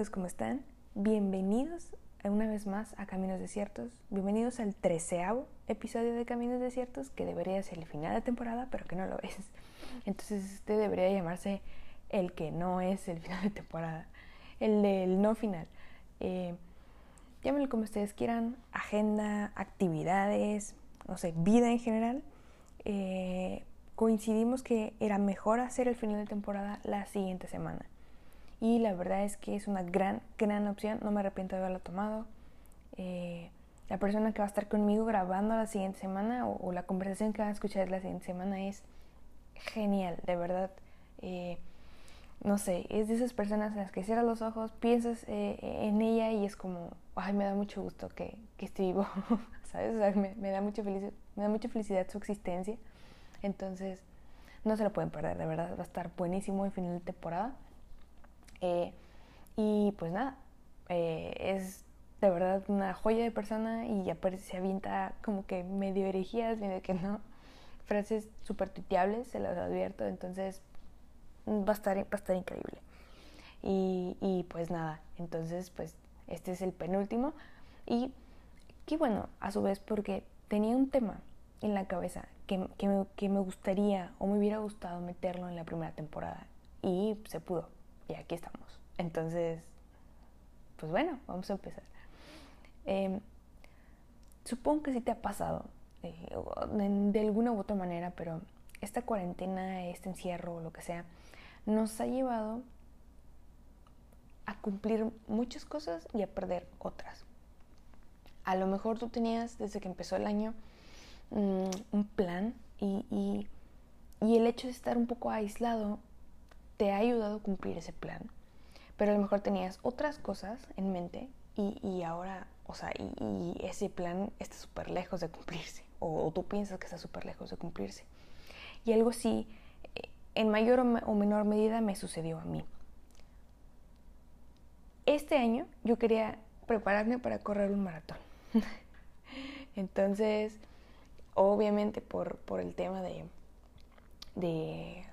amigos? ¿Cómo están? Bienvenidos una vez más a Caminos Desiertos. Bienvenidos al treceavo episodio de Caminos Desiertos, que debería ser el final de temporada, pero que no lo es. Entonces este debería llamarse el que no es el final de temporada, el del no final. Eh, llámenlo como ustedes quieran, agenda, actividades, no sé, vida en general. Eh, coincidimos que era mejor hacer el final de temporada la siguiente semana y la verdad es que es una gran, gran opción, no me arrepiento de haberla tomado. Eh, la persona que va a estar conmigo grabando la siguiente semana o, la conversación que van a escuchar la siguiente semana es genial, de verdad. Eh, no sé, es de esas personas en las que cierras los ojos, piensas eh, en ella y es como, ay, me da mucho gusto que, que esté vivo, ¿sabes? me, me, da mucha felicidad, me da mucha felicidad su existencia. Entonces, no se lo pueden perder, de verdad, va a estar buenísimo el final de temporada. Eh, y pues nada, eh, es de verdad una joya de persona y aparece, se avienta como que medio herejías, medio que no. Frases súper tuiteables, se las advierto, entonces va a estar, va a estar increíble. Y, y, pues nada, entonces pues este es el penúltimo. Y qué bueno, a su vez, porque tenía un tema en la cabeza que, que, me, que me gustaría o me hubiera gustado meterlo en la primera temporada. Y se pudo y aquí estamos. Entonces, pues bueno, vamos a empezar. Em, supongo que sí te ha pasado, eh, de, alguna u otra manera, pero esta cuarentena, este encierro, lo que sea, nos ha llevado a cumplir muchas cosas y a perder otras. A lo mejor tú tenías desde que empezó el año mm, un plan y, y, y el hecho de estar un poco aislado te ha ayudado a cumplir ese plan. Pero a lo mejor tenías otras cosas en mente y, ahora, o sea, y, ese plan está súper lejos de cumplirse. O, tú piensas que está súper lejos de cumplirse. Y algo así, eh, en mayor o menor medida, me sucedió a mí. Este año yo quería prepararme para correr un maratón. Entonces, obviamente por, por el tema de, de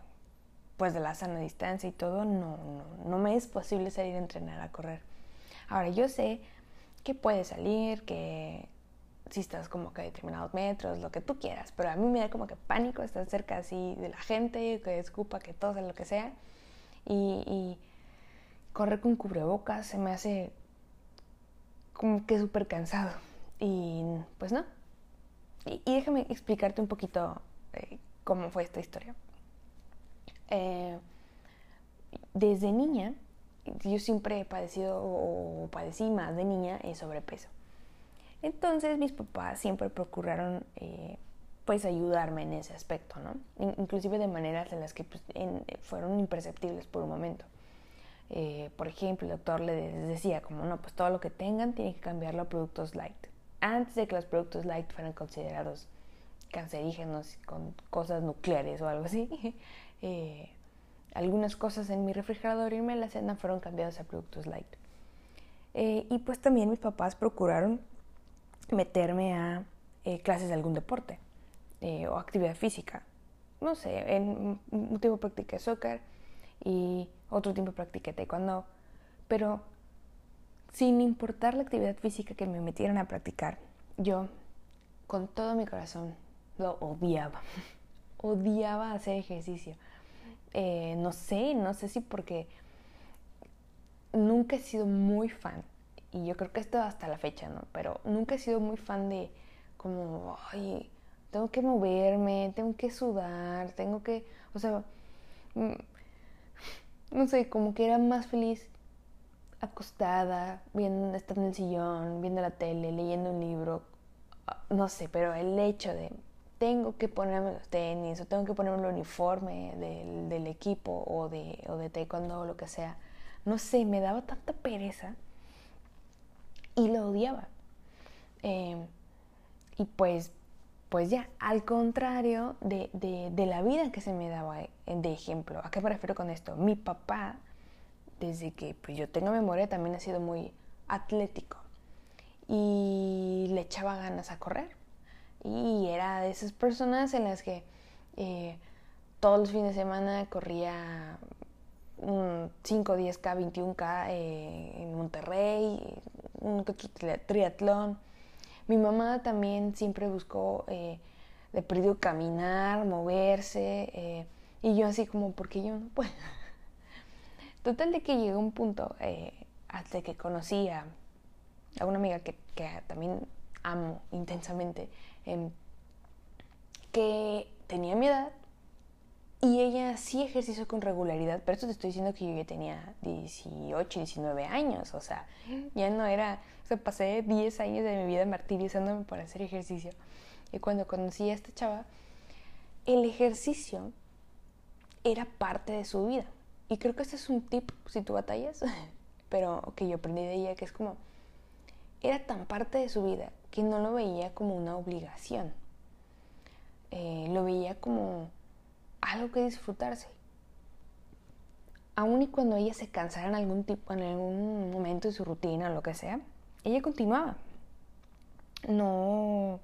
pues de la sana distancia y todo, no, no, no me es posible salir a entrenar a correr. Ahora, yo sé que puedes salir, que si estás como que a determinados metros, lo que tú quieras, pero a mí me da como que pánico estar cerca así de la gente, que escupa, que todo, lo que sea, y, y correr con cubrebocas se me hace como que súper cansado. Y pues no. Y, déjame explicarte un poquito eh, cómo fue esta historia. Eh, desde niña, yo siempre he padecido o padecí más de niña eh, sobrepeso. Entonces mis papás siempre procuraron eh, pues ayudarme en ese aspecto, ¿no? Inclusive de maneras en las que pues, fueron imperceptibles por un momento. por ejemplo, el doctor les decía como, no, pues todo lo que tengan tiene que cambiarlo a productos light. Antes de que los productos light fueran considerados cancerígenos con cosas nucleares o algo así, eh, algunas cosas en mi refrigerador y en la cena fueron cambiadas a productos light. Eh, y pues también mis papás procuraron meterme a eh, clases de algún deporte o actividad física. No sé, en un tiempo practiqué soccer y otro tiempo practiqué taekwondo, pero sin importar la actividad física que me metieran a practicar, yo con todo mi corazón lo odiaba. odiaba hacer ejercicio. Eh, no sé, no sé si porque nunca he sido muy fan, y yo creo que esto hasta la fecha, ¿no? Pero nunca he sido muy fan de como, ay, tengo que moverme, tengo que sudar, tengo que, o sea, mm, no sé, como que era más feliz acostada, viendo, estar en el sillón, viendo la tele, leyendo un libro, no sé, pero el hecho de tengo que ponerme los tenis o tengo que ponerme el uniforme del, equipo o de, o de taekwondo o lo que sea. No sé, me daba tanta pereza y lo odiaba. Em, y pues, pues ya, al contrario de, de, la vida que se me daba eh, de ejemplo. ¿A qué me refiero con esto? Mi papá, desde que pues, yo tengo memoria, también ha sido muy atlético y le echaba ganas a correr y era de esas personas en las que eh, todos los fines de semana corría un 5, 10K, 21K en Monterrey, un triatlón. Mi mamá también siempre buscó eh, de perdido caminar, moverse, eh, y yo así como, porque yo no puedo. Total de que llegó un punto, eh, hasta que conocí a, una amiga que, también amo intensamente, em, que tenía mi edad, y ella sí ejerció con regularidad, pero esto te estoy diciendo que yo ya tenía 18, 19 años, o sea, ya no era, o sea, pasé 10 años de mi vida martirizándome para hacer ejercicio. Y cuando conocí a esta chava, el ejercicio era parte de su vida. Y creo que este es un tip si tú batallas, pero que yo aprendí de ella, que es como, era tan parte de su vida que no lo veía como una obligación. Eh, lo veía como algo que disfrutarse. Aún y cuando ella se cansara en algún, tipo, en algún momento de su rutina o lo que sea, ella continuaba. No,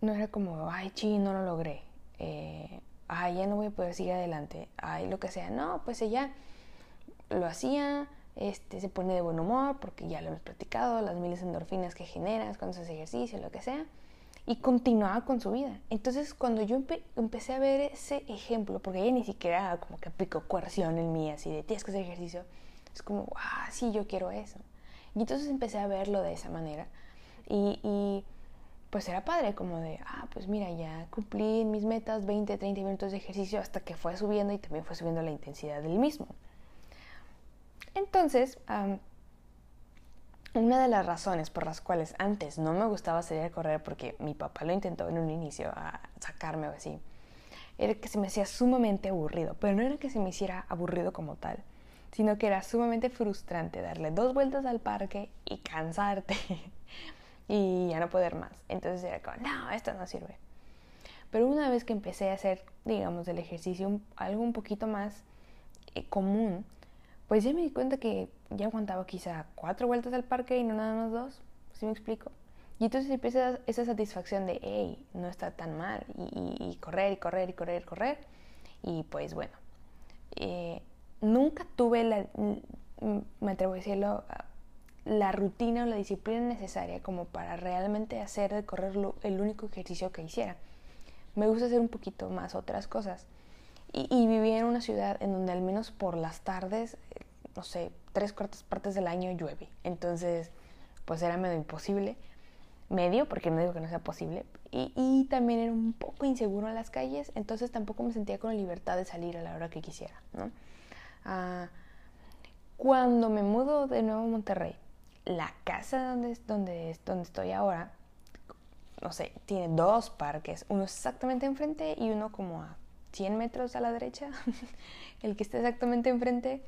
no era como, ay, chi, no lo logré. Eh, ay, ya no voy a poder seguir adelante. Ay, lo que sea. No, pues ella lo hacía, este, se pone de buen humor porque ya lo hemos platicado, las miles de endorfinas que generas cuando haces ejercicio, lo que sea y continuaba con su vida. Entonces cuando yo empecé a ver ese ejemplo, porque ella ni siquiera como que aplicó coerción en mí, así de tienes que hacer ejercicio, es como, ah, sí, yo quiero eso. Y entonces empecé a verlo de esa manera y, pues era padre, como de, ah, pues mira, ya cumplí mis metas, 20, 30 minutos de ejercicio hasta que fue subiendo y también fue subiendo la intensidad del mismo. Entonces, una de las razones por las cuales antes no me gustaba salir a correr, porque mi papá lo intentó en un inicio a sacarme o así, era que se me hacía sumamente aburrido. Pero no era que se me hiciera aburrido como tal, sino que era sumamente frustrante darle dos vueltas al parque y cansarte y ya no poder más. Entonces era como, no, esto no sirve. Pero una vez que empecé a hacer, digamos, el ejercicio algo un poquito más eh, común, pues ya me di cuenta que ya aguantaba quizá cuatro vueltas al parque y no nada más dos, ¿sí me explico? Y entonces empieza esa satisfacción de, hey, no está tan mal, y, correr, y correr, y correr, y correr. Y pues bueno, eh, nunca tuve la, me atrevo a decirlo, la rutina o la disciplina necesaria como para realmente hacer de correr el único ejercicio que hiciera. Me gusta hacer un poquito más otras cosas. Y, vivía en una ciudad en donde al menos por las tardes no sé, tres cuartas partes del año llueve. Entonces, pues era medio imposible. Medio, porque no digo que no sea posible. Y, también era un poco inseguro en las calles, entonces tampoco me sentía con la libertad de salir a la hora que quisiera, ¿no? Ah, cuando me mudo de nuevo a Monterrey, la casa donde, donde, donde estoy ahora, no sé, tiene dos parques, uno exactamente enfrente y uno como a 100 metros a la derecha. el que está exactamente enfrente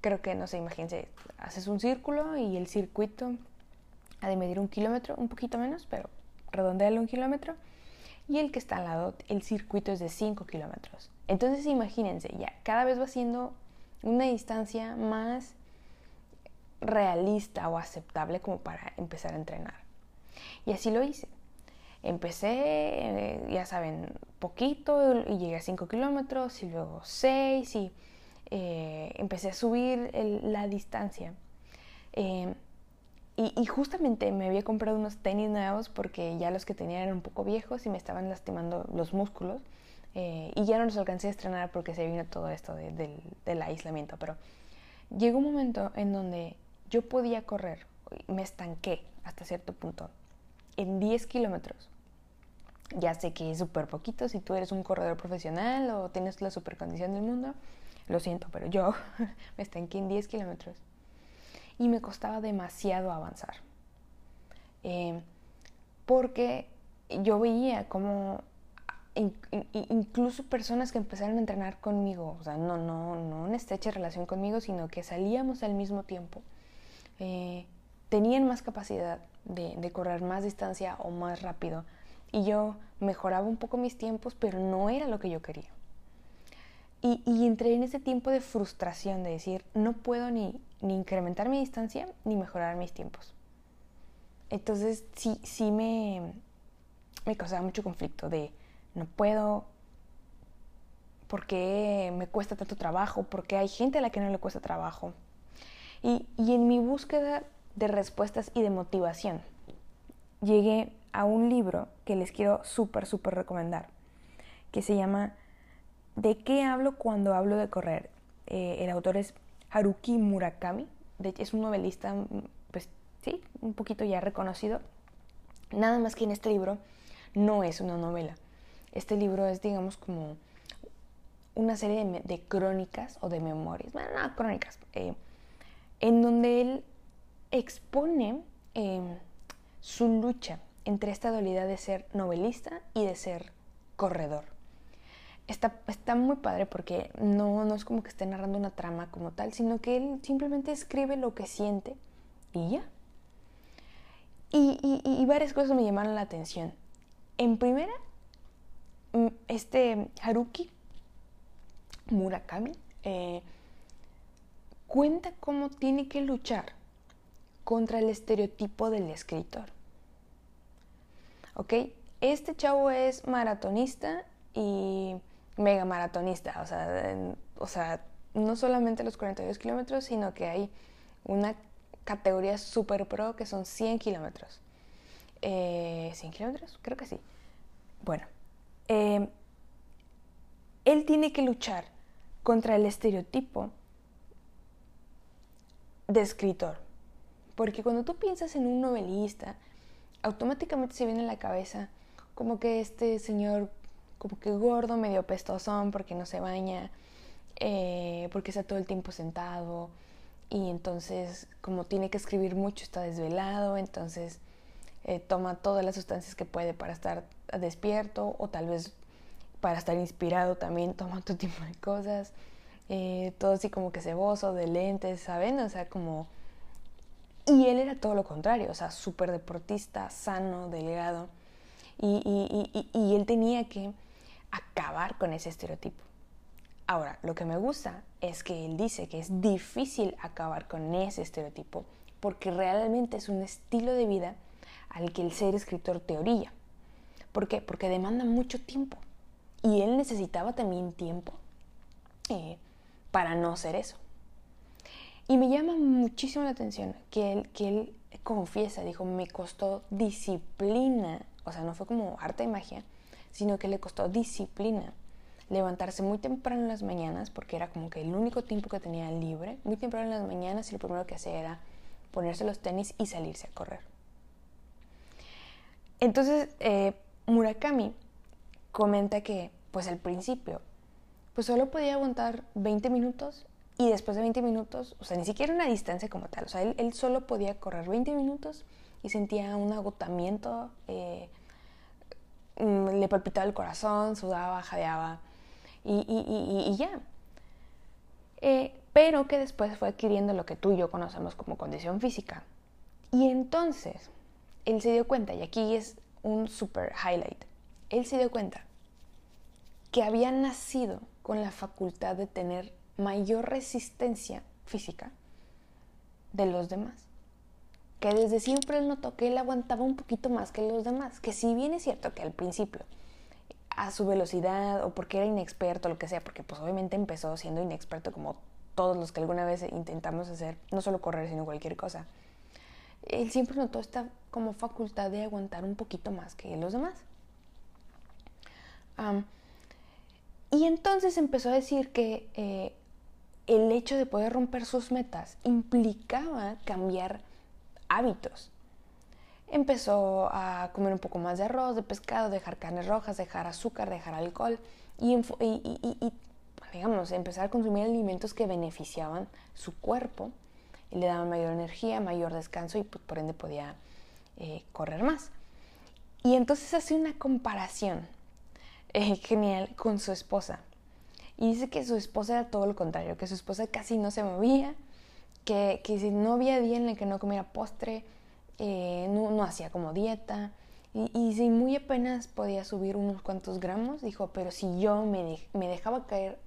creo que, no sé, imagínense, haces un círculo y el circuito ha de medir un kilómetro, un poquito menos, pero redondealo un kilómetro. Y el que está al lado, el circuito es de 5 kilómetros. Entonces imagínense, ya cada vez va siendo una distancia más realista o aceptable como para empezar a entrenar. Y así lo hice. Empecé, eh, ya saben, poquito y llegué a 5 kilómetros y luego 6 y eh, empecé a subir la distancia. Eh, y, justamente me había comprado unos tenis nuevos porque ya los que tenía eran un poco viejos y me estaban lastimando los músculos. Eh, y ya no los alcancé a estrenar porque se vino todo esto del, del aislamiento. Pero llegó un momento en donde yo podía correr, me estanqué hasta cierto punto, en 10 kilómetros. Ya sé que es súper poquito si tú eres un corredor profesional o tienes la super condición del mundo, lo siento, pero yo me estanqué en 10 kilómetros y me costaba demasiado avanzar. Eh, porque yo veía como incluso personas que empezaron a entrenar conmigo, o sea, no, no, no en estrecha relación conmigo, sino que salíamos al mismo tiempo, eh, tenían más capacidad de, correr más distancia o más rápido. Y yo mejoraba un poco mis tiempos, pero no era lo que yo quería. Y, entré en ese tiempo de frustración, de decir, no puedo ni, ni incrementar mi distancia ni mejorar mis tiempos. Entonces sí, sí me, me causaba mucho conflicto de no puedo ¿Por qué me cuesta tanto trabajo? ¿Por qué hay gente a la que no le cuesta trabajo? Y, y en mi búsqueda de respuestas y de motivación, llegué a un libro que les quiero súper, súper recomendar, que se llama ¿De qué hablo cuando hablo de correr? Eh, el autor es Haruki Murakami, de, es un novelista, pues sí, un poquito ya reconocido. Nada más que en este libro no es una novela. Este libro es, digamos, como una serie de, crónicas o de memorias, bueno, no, crónicas, eh, en donde él expone em, su lucha entre esta dualidad de ser novelista y de ser corredor. Está, está muy padre porque no, no es como que esté narrando una trama como tal, sino que él simplemente escribe lo que siente y ya. Y, y, varias cosas me llamaron la atención. En primera, mm, este Haruki Murakami eh, cuenta cómo tiene que luchar contra el estereotipo del escritor. ¿Ok? Este chavo es maratonista y mega maratonista, o sea, o sea no solamente los 42 kilómetros, sino que hay una categoría super pro que son 100 kilómetros. ¿100 eh, kilómetros? Creo que sí. Bueno, eh, él tiene que luchar contra el estereotipo de escritor. Porque cuando tú piensas en un novelista, automáticamente se viene a la cabeza como que este señor, como que gordo, medio pestosón, porque no se baña, eh, porque está todo el tiempo sentado, y entonces como tiene que escribir mucho, está desvelado, entonces eh, toma todas las sustancias que puede para estar despierto, o tal vez para estar inspirado también toma otro tipo de cosas. Eh, todo así como que ceboso, de lentes, ¿saben? O sea, como y él era todo lo contrario, o sea, súper deportista, sano, delgado. Y, él tenía que acabar con ese estereotipo. Ahora, lo que me gusta es que él dice que es difícil acabar con ese estereotipo porque realmente es un estilo de vida al que el ser escritor te orilla. ¿Por qué? Porque demanda mucho tiempo. Y él necesitaba también tiempo eh, para no ser eso. Y me llama muchísimo la atención que él, que él confiesa, dijo, me costó disciplina, o sea, no fue como arte y magia, sino que le costó disciplina levantarse muy temprano en las mañanas, porque era como que el único tiempo que tenía libre, muy temprano en las mañanas y lo primero que hacía era ponerse los tenis y salirse a correr. Entonces, eh, Murakami comenta que, pues al principio, pues solo podía aguantar 20 minutos y después de 20 minutos, o sea, ni siquiera una distancia como tal, o sea, él, solo podía correr 20 minutos y sentía un agotamiento, eh, mm, le palpitaba el corazón, sudaba, jadeaba y, ya. Eh, pero que después fue adquiriendo lo que tú y yo conocemos como condición física. Y entonces, él se dio cuenta, y aquí es un super highlight, él se dio cuenta que había nacido con la facultad de tener mayor resistencia física de los demás. Que desde siempre él notó que él aguantaba un poquito más que los demás. Que si bien es cierto que al principio, a su velocidad o porque era inexperto, lo que sea, porque pues obviamente empezó siendo inexperto como todos los que alguna vez intentamos hacer, no solo correr, sino cualquier cosa. Él siempre notó esta como facultad de aguantar un poquito más que los demás. y entonces empezó a decir que eh, el hecho de poder romper sus metas implicaba cambiar hábitos. Empezó a comer un poco más de arroz, de pescado, dejar carnes rojas, dejar azúcar, dejar alcohol y, digamos, empezar a consumir alimentos que beneficiaban su cuerpo y le daban mayor energía, mayor descanso y pues, por ende podía eh, correr más. Y entonces hace una comparación eh, genial con su esposa. Y dice que su esposa era todo lo contrario, que su esposa casi no se movía, que, que no había día en el que no comiera postre, eh, no, no, hacía como dieta. Y, y, si muy apenas podía subir unos cuantos gramos, dijo, pero si yo me, me dejaba caer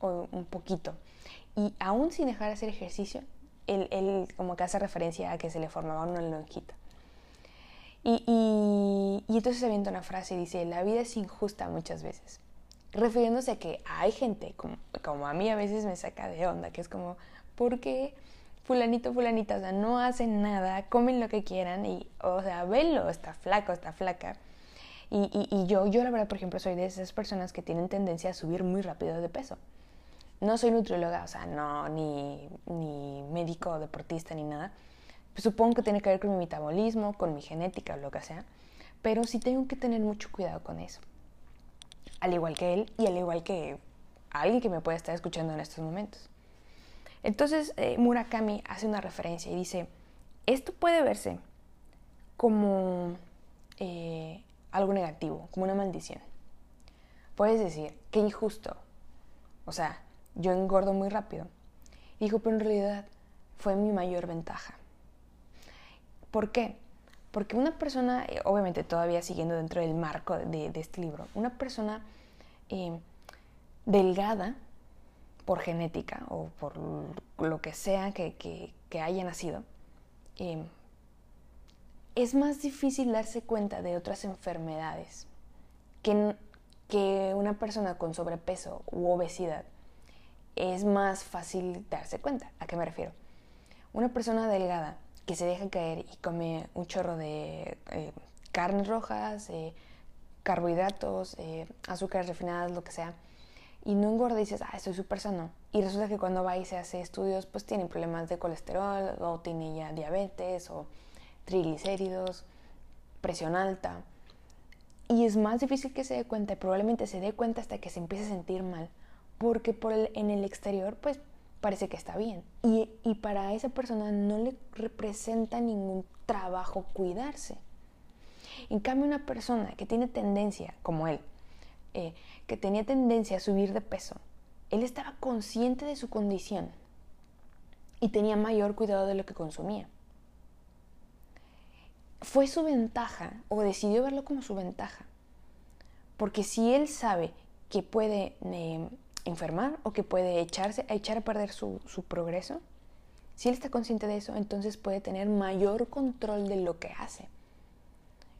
un poquito y aún sin dejar de hacer ejercicio, él, él, como que hace referencia a que se le formaba una lonjita. Y, y, y entonces se avienta una frase y dice, la vida es injusta muchas veces refiriéndose a que hay gente, como, como a mí a veces me saca de onda, que es como, ¿por qué fulanito, fulanita, o sea, no hacen nada, comen lo que quieran y, o sea, velo, está flaco, está flaca. Y, y, yo, yo la verdad, por ejemplo, soy de esas personas que tienen tendencia a subir muy rápido de peso. No soy nutrióloga, o sea, no, ni, ni médico deportista ni nada. supongo que tiene que ver con mi metabolismo, con mi genética o lo que sea. Pero sí tengo que tener mucho cuidado con eso. Al igual que él y al igual que alguien que me pueda estar escuchando en estos momentos. Entonces eh, Murakami hace una referencia y dice, esto puede verse como eh, algo negativo, como una maldición. Puedes decir, qué injusto. O sea, yo engordo muy rápido. Dijo, pero en realidad fue mi mayor ventaja. ¿Por qué? Porque una persona, eh, obviamente todavía siguiendo dentro del marco de, este libro, una persona delgada por genética o por lo que sea que, haya nacido, em, es más difícil darse cuenta de otras enfermedades que, que una persona con sobrepeso u obesidad. Es más fácil darse cuenta. ¿A qué me refiero? Una persona delgada que se deja caer y come un chorro de eh, carnes rojas, eh, carbohidratos, eh, azúcares refinadas, lo que sea, y no engorda y dices, ah, estoy súper sano. Y resulta que cuando va y se hace estudios, pues tiene problemas de colesterol, o tiene ya diabetes, o triglicéridos, presión alta. Y es más difícil que se dé cuenta, y probablemente se dé cuenta hasta que se empiece a sentir mal, porque por en el exterior, pues parece que está bien. Y, y para esa persona no le representa ningún trabajo cuidarse. En cambio, una persona que tiene tendencia, como él, eh, que tenía tendencia a subir de peso, él estaba consciente de su condición y tenía mayor cuidado de lo que consumía. Fue su ventaja, o decidió verlo como su ventaja, porque si él sabe que puede eh, enfermar o que puede echarse, a echar a perder su, progreso, si él está consciente de eso, entonces puede tener mayor control de lo que hace.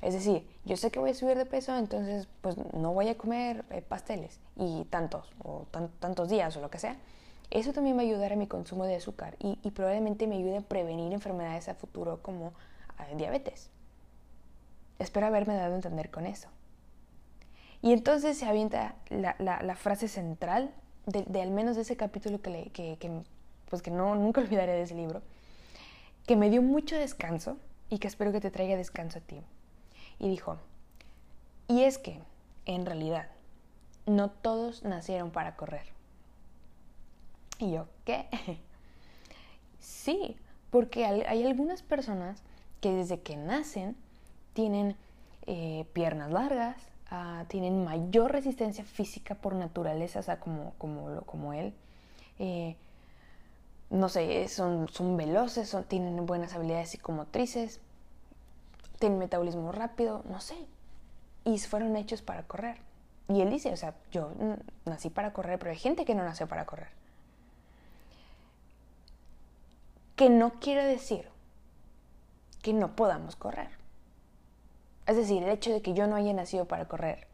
Es decir, yo sé que voy a subir de peso, entonces pues no voy a comer eh, pasteles y tantos, o tantos días o lo que sea. Eso también va a ayudar a mi consumo de azúcar y, probablemente me ayude a prevenir enfermedades a futuro como eh, diabetes. Espero haberme dado a entender con eso. Y entonces se avienta la, frase central de, al menos de ese capítulo que, que, pues que no, nunca olvidaré de ese libro, que me dio mucho descanso y que espero que te traiga descanso a ti y dijo, y es que, en realidad, no todos nacieron para correr. Y yo, ¿qué? sí, porque hay algunas personas que desde que nacen tienen eh, piernas largas, ah, tienen mayor resistencia física por naturaleza, o sea, como, como, como él. Eh, no sé, son, son veloces, son, tienen buenas habilidades psicomotrices, tienen metabolismo rápido, no sé. Y fueron hechos para correr. Y él dice, o sea, yo nací para correr, pero hay gente que no nació para correr. Que no quiere decir que no podamos correr. Es decir, el hecho de que yo no haya nacido para correr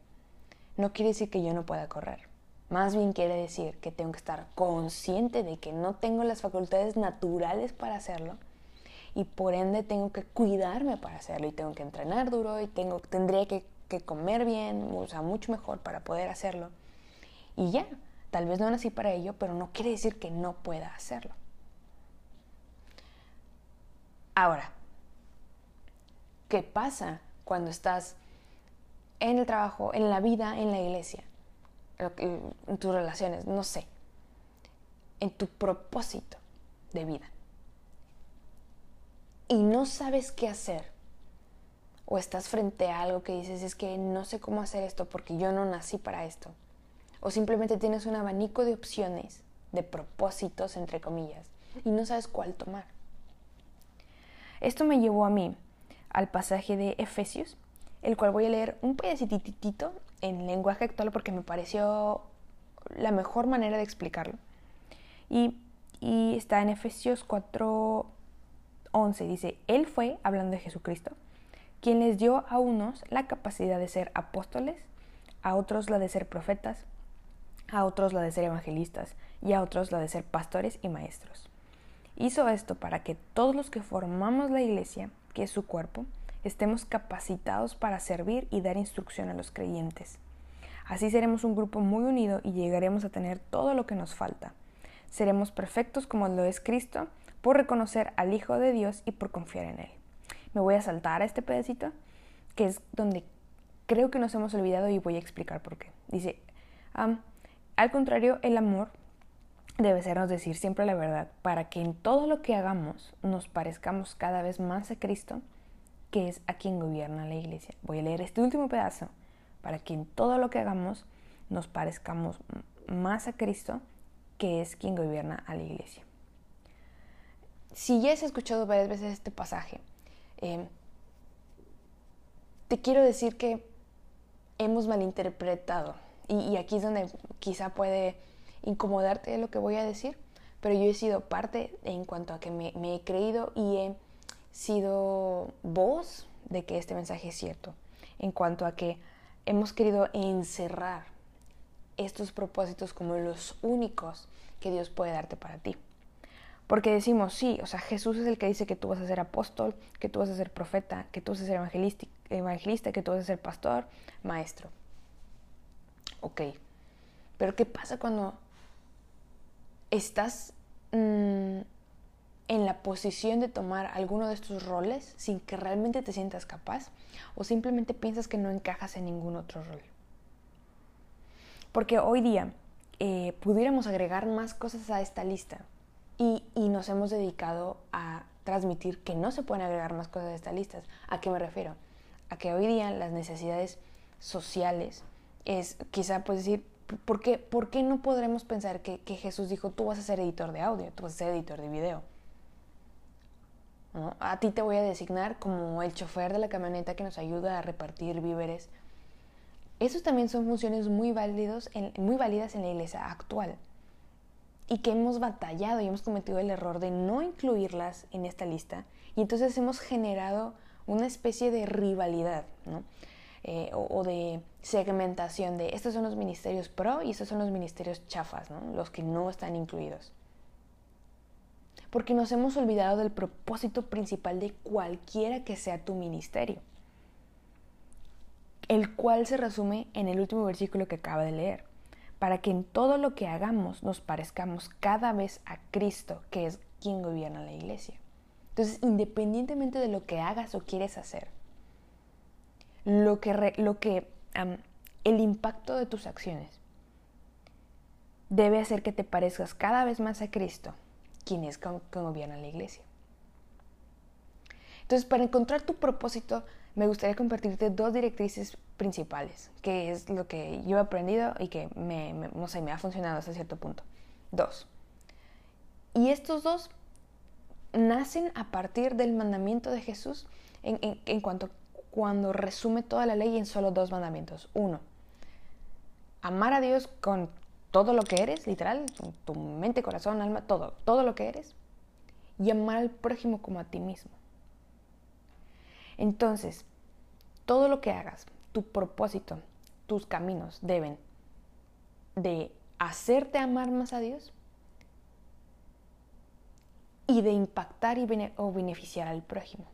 no quiere decir que yo no pueda correr. Más bien quiere decir que tengo que estar consciente de que no tengo las facultades naturales para hacerlo y por ende tengo que cuidarme para hacerlo y tengo que entrenar duro y tengo, tendría que, comer bien, o sea, mucho mejor para poder hacerlo. Y ya, tal vez no nací para ello, pero no quiere decir que no pueda hacerlo. Ahora, ¿qué pasa cuando estás en el trabajo, en la vida, en la iglesia, en tus relaciones, no sé, en tu propósito de vida? y no sabes qué hacer, o estás frente a algo que dices, es que no sé cómo hacer esto porque yo no nací para esto, o simplemente tienes un abanico de opciones, de propósitos, entre comillas, y no sabes cuál tomar. Esto me llevó a mí al pasaje de Efesios, el cual voy a leer un pedacitito en lenguaje actual porque me pareció la mejor manera de explicarlo. Y, y está en Efesios 4, 11 dice, Él fue, hablando de Jesucristo, quien les dio a unos la capacidad de ser apóstoles, a otros la de ser profetas, a otros la de ser evangelistas y a otros la de ser pastores y maestros. Hizo esto para que todos los que formamos la iglesia, que es su cuerpo, estemos capacitados para servir y dar instrucción a los creyentes. Así seremos un grupo muy unido y llegaremos a tener todo lo que nos falta. Seremos perfectos como lo es Cristo por reconocer al Hijo de Dios y por confiar en Él. Me voy a saltar a este pedacito, que es donde creo que nos hemos olvidado y voy a explicar por qué. Dice, al contrario, el amor debe sernos decir siempre la verdad, para que en todo lo que hagamos nos parezcamos cada vez más a Cristo, que es a quien gobierna la iglesia. Voy a leer este último pedazo, para que en todo lo que hagamos nos parezcamos más a Cristo, que es quien gobierna a la iglesia. Si ya has escuchado varias veces este pasaje, eh, te quiero decir que hemos malinterpretado, y, aquí es donde quizá puede incomodarte lo que voy a decir, pero yo he sido parte en cuanto a que me, he creído y he sido voz de que este mensaje es cierto, en cuanto a que hemos querido encerrar estos propósitos como los únicos que Dios puede darte para ti. Porque decimos, sí, o sea, Jesús es el que dice que tú vas a ser apóstol, que tú vas a ser profeta, que tú vas a ser evangelista, evangelista que tú vas a ser pastor, maestro. Ok, pero ¿qué pasa cuando estás mm, en la posición de tomar alguno de estos roles sin que realmente te sientas capaz o simplemente piensas que no encajas en ningún otro rol? Porque hoy día eh, pudiéramos agregar más cosas a esta lista y, y, nos hemos dedicado a transmitir que no se pueden agregar más cosas a esta lista. ¿A qué me refiero? A que hoy día las necesidades sociales es quizá pues decir, ¿por qué, ¿por qué no podremos pensar que, Jesús dijo, tú vas a ser editor de audio, tú vas a ser editor de video? A ti te voy a designar como el chofer de la camioneta que nos ayuda a repartir víveres. Esos también son funciones muy, válidos muy válidas en la iglesia actual y que hemos batallado y hemos cometido el error de no incluirlas en esta lista y entonces hemos generado una especie de rivalidad eh, o, de segmentación de estos son los ministerios pro y estos son los ministerios chafas, los que no están incluidos. Porque nos hemos olvidado del propósito principal de cualquiera que sea tu ministerio el cual se resume en el último versículo que acaba de leer, para que en todo lo que hagamos nos parezcamos cada vez a Cristo, que es quien gobierna la iglesia. Entonces, independientemente de lo que hagas o quieres hacer, lo que, lo que el impacto de tus acciones debe hacer que te parezcas cada vez más a Cristo, quien es quien gobierna la iglesia. Entonces, para encontrar tu propósito, me gustaría compartirte dos directrices principales, que es lo que yo he aprendido y que me, no sé, me ha funcionado hasta cierto punto. Dos. Y estos dos nacen a partir del mandamiento de Jesús en, en, cuanto cuando resume toda la ley en solo dos mandamientos. Uno, amar a Dios con todo lo que eres, literal, tu mente, corazón, alma, todo, todo lo que eres, y amar al prójimo como a ti mismo. Entonces, todo lo que hagas, tu propósito, tus caminos deben de hacerte amar más a Dios y de impactar y o beneficiar al prójimo.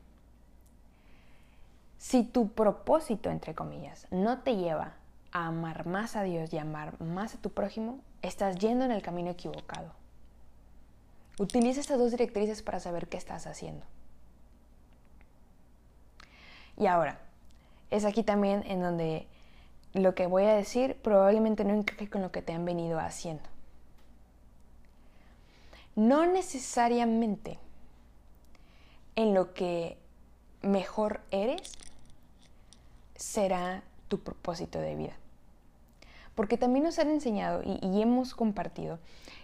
Si tu propósito, entre comillas, no te lleva a amar más a Dios y amar más a tu prójimo, estás yendo en el camino equivocado. Utiliza estas dos directrices para saber qué estás haciendo. Y ahora, es aquí también en donde lo que voy a decir probablemente no encaje con lo que te han venido haciendo. No necesariamente en lo que mejor eres será tu propósito de vida. Porque también nos han enseñado y, hemos compartido,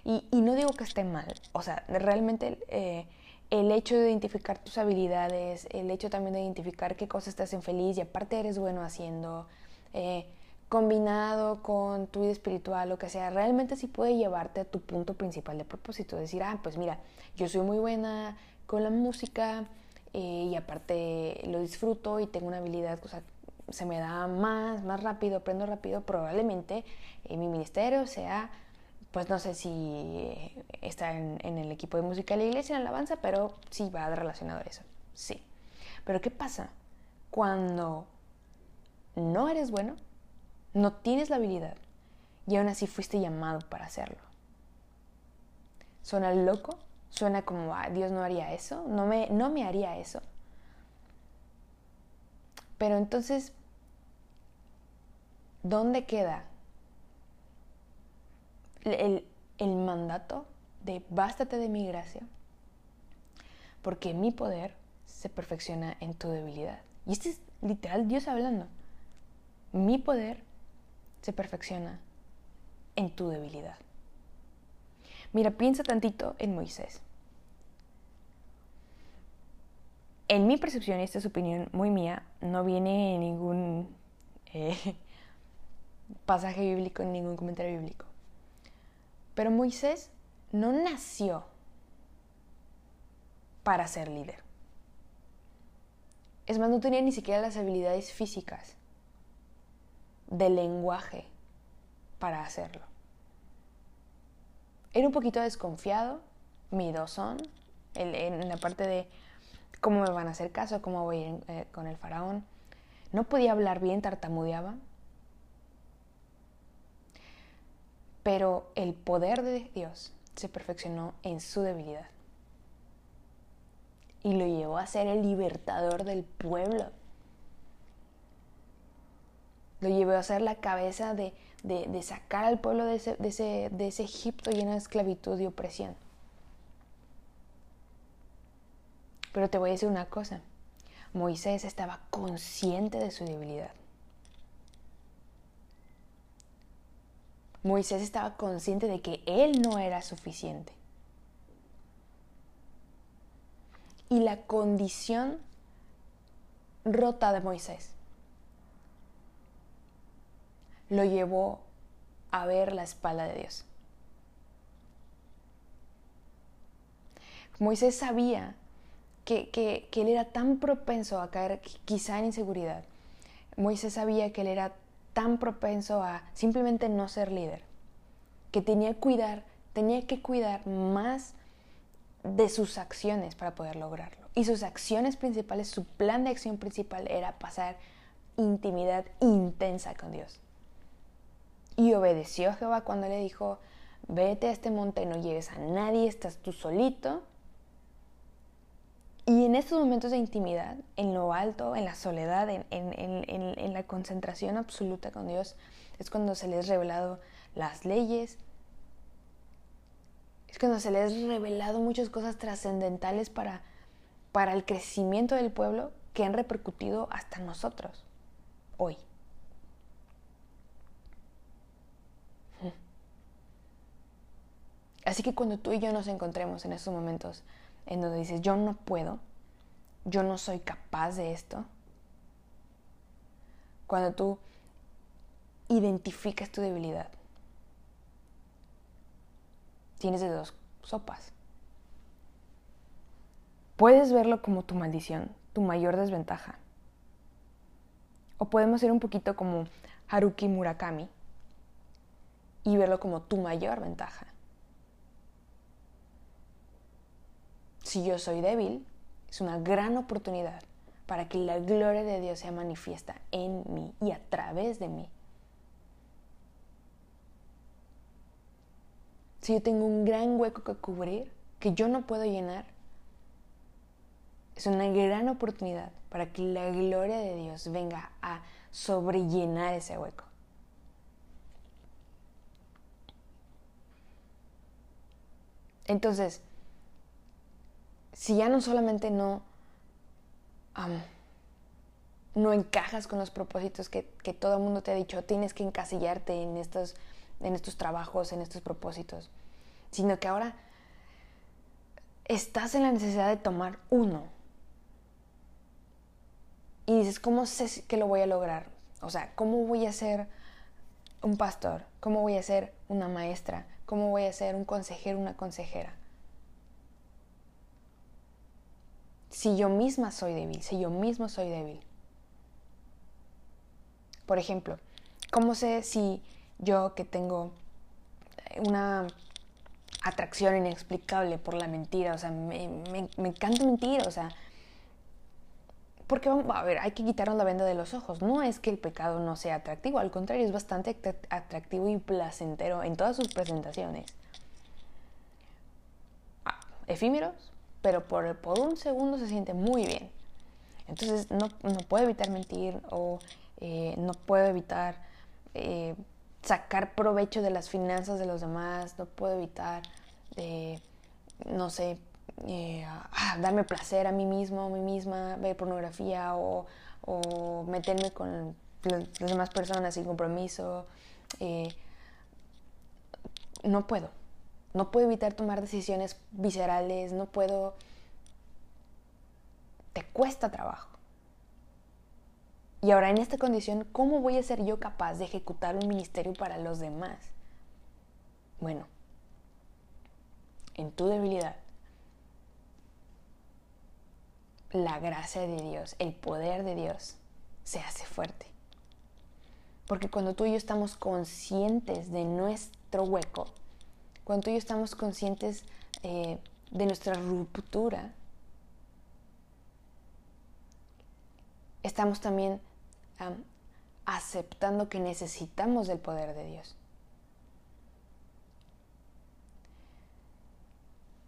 y, no digo que esté mal, o sea, realmente eh, el hecho de identificar tus habilidades, el hecho también de identificar qué cosas te hacen feliz y aparte eres bueno haciendo, eh, combinado con tu vida espiritual, lo que sea, realmente sí puede llevarte a tu punto principal de propósito. Decir, ah, pues mira, yo soy muy buena con la música eh, y aparte lo disfruto y tengo una habilidad, o sea, se me da más, más rápido, aprendo rápido, probablemente eh, mi ministerio sea, pues no sé si está en, en, el equipo de música de la iglesia, en alabanza, pero sí va relacionado a eso, sí. Pero ¿qué pasa cuando no eres bueno, no tienes la habilidad y aún así fuiste llamado para hacerlo? ¿Suena loco? Suena como, ah, Dios no haría eso, no me, no me haría eso. Pero entonces, ¿dónde queda el, el mandato de bástate de mi gracia? Porque mi poder se perfecciona en tu debilidad. Y este es literal Dios hablando. Mi poder se perfecciona en tu debilidad. Mira, piensa tantito en Moisés. En mi percepción, y esta es opinión muy mía, no viene ningún eh, pasaje bíblico, ni ningún comentario bíblico. Pero Moisés no nació para ser líder. Es más, no tenía ni siquiera las habilidades físicas de lenguaje para hacerlo. Era un poquito desconfiado, midosón, en la parte de cómo me van a hacer caso, cómo voy a ir eh, con el faraón. No podía hablar bien, tartamudeaba. Pero el poder de Dios se perfeccionó en su debilidad. Y lo llevó a ser el libertador del pueblo. Lo llevó a ser la cabeza de, de, sacar al pueblo de ese, de, ese, de ese Egipto lleno de esclavitud y opresión. Pero te voy a decir una cosa, Moisés estaba consciente de su debilidad. Moisés estaba consciente de que él no era suficiente. Y la condición rota de Moisés lo llevó a ver la espalda de Dios. Moisés sabía que, que, él era tan propenso a caer quizá en inseguridad. Moisés sabía que él era tan propenso a simplemente no ser líder, que tenía que cuidar, tenía que cuidar más de sus acciones para poder lograrlo. Y sus acciones principales, su plan de acción principal era pasar intimidad intensa con Dios. Y obedeció a Jehová cuando le dijo, vete a este monte no lleves a nadie, estás tú solito. Y en estos momentos de intimidad, en lo alto, en la soledad, en, la concentración absoluta con Dios, es cuando se les revelado las leyes, es cuando se les ha revelado muchas cosas trascendentales para, para el crecimiento del pueblo que han repercutido hasta nosotros hoy. Así que cuando tú y yo nos encontremos en esos momentos en donde dices, yo no puedo, yo no soy capaz de esto, cuando tú identificas tu debilidad, tienes de dos sopas. Puedes verlo como tu maldición, tu mayor desventaja. O podemos ser un poquito como Haruki Murakami y verlo como tu mayor ventaja. Si yo soy débil, es una gran oportunidad para que la gloria de Dios sea manifiesta en mí y a través de mí. Si yo tengo un gran hueco que cubrir, que yo no puedo llenar, es una gran oportunidad para que la gloria de Dios venga a sobrellenar ese hueco. Entonces, si ya no solamente no, no encajas con los propósitos que, todo el mundo te ha dicho, tienes que encasillarte en estos, en estos trabajos, en estos propósitos, sino que ahora estás en la necesidad de tomar uno. Y dices, ¿cómo sé que lo voy a lograr? O sea, ¿cómo voy a ser un pastor? ¿Cómo voy a ser una maestra? ¿Cómo voy a ser un consejero, una consejera? Si yo misma soy débil, si yo mismo soy débil? Por ejemplo, ¿cómo sé si yo que tengo una atracción inexplicable por la mentira, o sea, me, me encanta mentir, o sea, porque a ver, hay que quitarnos la venda de los ojos. No es que el pecado no sea atractivo, al contrario, es bastante atractivo y placentero en todas sus presentaciones. Ah, efímeros, pero por, un segundo se siente muy bien. Entonces no, no puedo evitar mentir o eh, no puedo evitar eh, sacar provecho de las finanzas de los demás, no puedo evitar, eh, no sé, eh, darme placer a mí mismo, a mí misma, ver pornografía o, meterme con las demás personas sin compromiso. Eh, no puedo. No puedo evitar tomar decisiones viscerales, no puedo... Te cuesta trabajo. Y ahora en esta condición, ¿cómo voy a ser yo capaz de ejecutar un ministerio para los demás? Bueno, en tu debilidad la gracia de Dios, el poder de Dios se hace fuerte. Porque cuando tú y yo estamos conscientes de nuestro hueco, cuando yo estamos conscientes eh, de nuestra ruptura, estamos también aceptando que necesitamos del poder de Dios.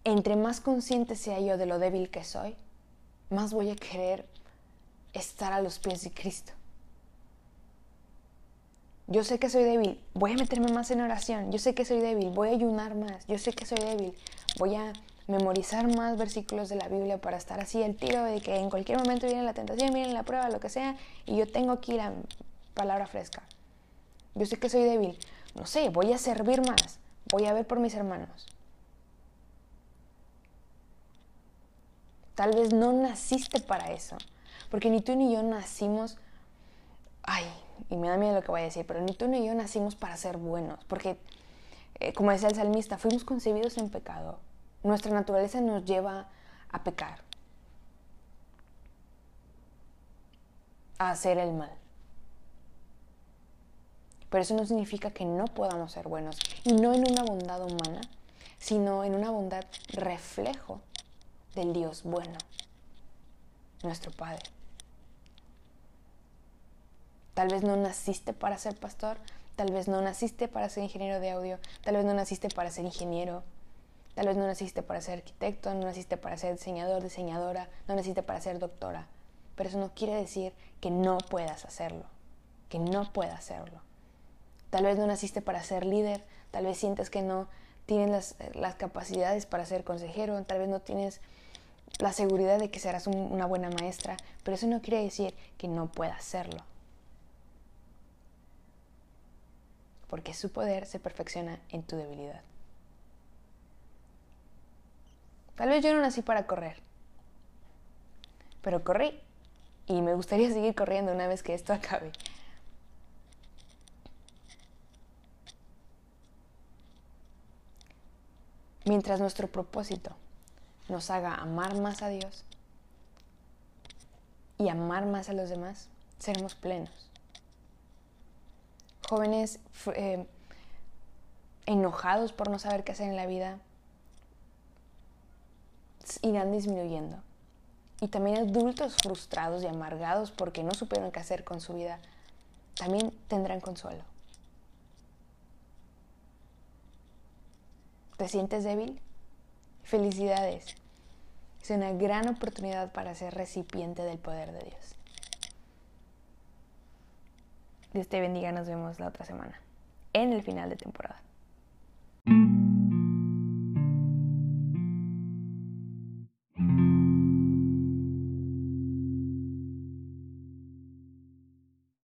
Entre más consciente sea yo de lo débil que soy, más voy a querer estar a los pies de Cristo. Yo sé que soy débil, voy a meterme más en oración. Yo sé que soy débil, voy a ayunar más. Yo sé que soy débil, voy a memorizar más versículos de la Biblia para estar así al tiro de que en cualquier momento viene la tentación, viene la prueba, lo que sea, y yo tengo aquí la palabra fresca. Yo sé que soy débil, no sé, voy a servir más, voy a ver por mis hermanos. Tal vez no naciste para eso. Porque ni tú ni yo nacimos, ay, y me da miedo lo que voy a decir, pero ni tú ni yo nacimos para ser buenos. Porque, eh, como decía el salmista, fuimos concebidos en pecado. Nuestra naturaleza nos lleva a pecar, a hacer el mal. Pero eso no significa que no podamos ser buenos. Y no en una bondad humana, sino en una bondad reflejo del Dios bueno, nuestro Padre. Tal vez no naciste para ser pastor, tal vez no naciste para ser ingeniero de audio, tal vez no naciste para ser ingeniero, tal vez no naciste para ser arquitecto, no naciste para ser diseñador, diseñadora, no naciste para ser doctora. Pero eso no quiere decir que no puedas hacerlo, que no puedas hacerlo. Tal vez no naciste para ser líder, tal vez sientes que no tienes las, capacidades para ser consejero, tal vez no tienes la seguridad de que serás una buena maestra, pero eso no quiere decir que no puedas serlo. Porque su poder se perfecciona en tu debilidad. Tal vez yo no nací para correr, pero corrí y me gustaría seguir corriendo una vez que esto acabe. Mientras nuestro propósito nos haga amar más a Dios y amar más a los demás, seremos plenos. Jóvenes eh, enojados por no saber qué hacer en la vida irán disminuyendo. Y también adultos frustrados y amargados porque no supieron qué hacer con su vida, también tendrán consuelo. ¿Te sientes débil? Felicidades. Es una gran oportunidad para ser recipiente del poder de Dios. Dios te bendiga, nos vemos la otra semana, en el final de temporada.